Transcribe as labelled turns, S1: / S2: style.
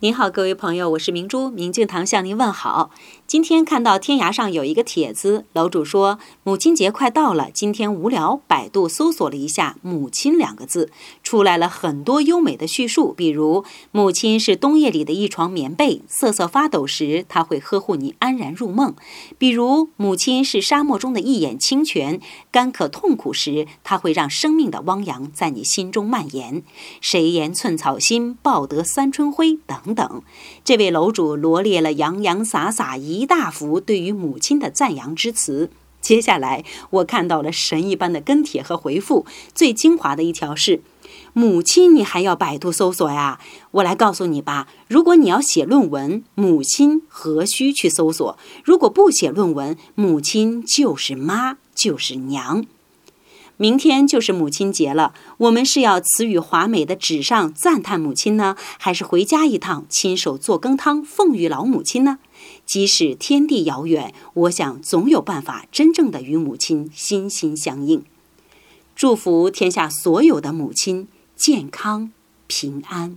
S1: 您好，各位朋友，我是明珠，明镜堂向您问好。今天看到天涯上有一个帖子，楼主说母亲节快到了，今天无聊，百度搜索了一下“母亲”两个字，出来了很多优美的叙述，比如母亲是冬夜里的一床棉被，瑟瑟发抖时她会呵护你安然入梦；比如母亲是沙漠中的一眼清泉，干渴痛苦时她会让生命的汪洋在你心中蔓延。谁言寸草心，报得三春晖等。等等，这位楼主罗列了洋洋洒洒一大幅对于母亲的赞扬之词。接下来，我看到了神一般的跟帖和回复，最精华的一条是：“母亲，你还要百度搜索呀？我来告诉你吧，如果你要写论文，母亲何须去搜索；如果不写论文，母亲就是妈，就是娘。”明天就是母亲节了，我们是要词语华美的纸上赞叹母亲呢，还是回家一趟亲手做羹汤奉与老母亲呢？即使天地遥远，我想总有办法真正的与母亲心心相印。祝福天下所有的母亲健康平安。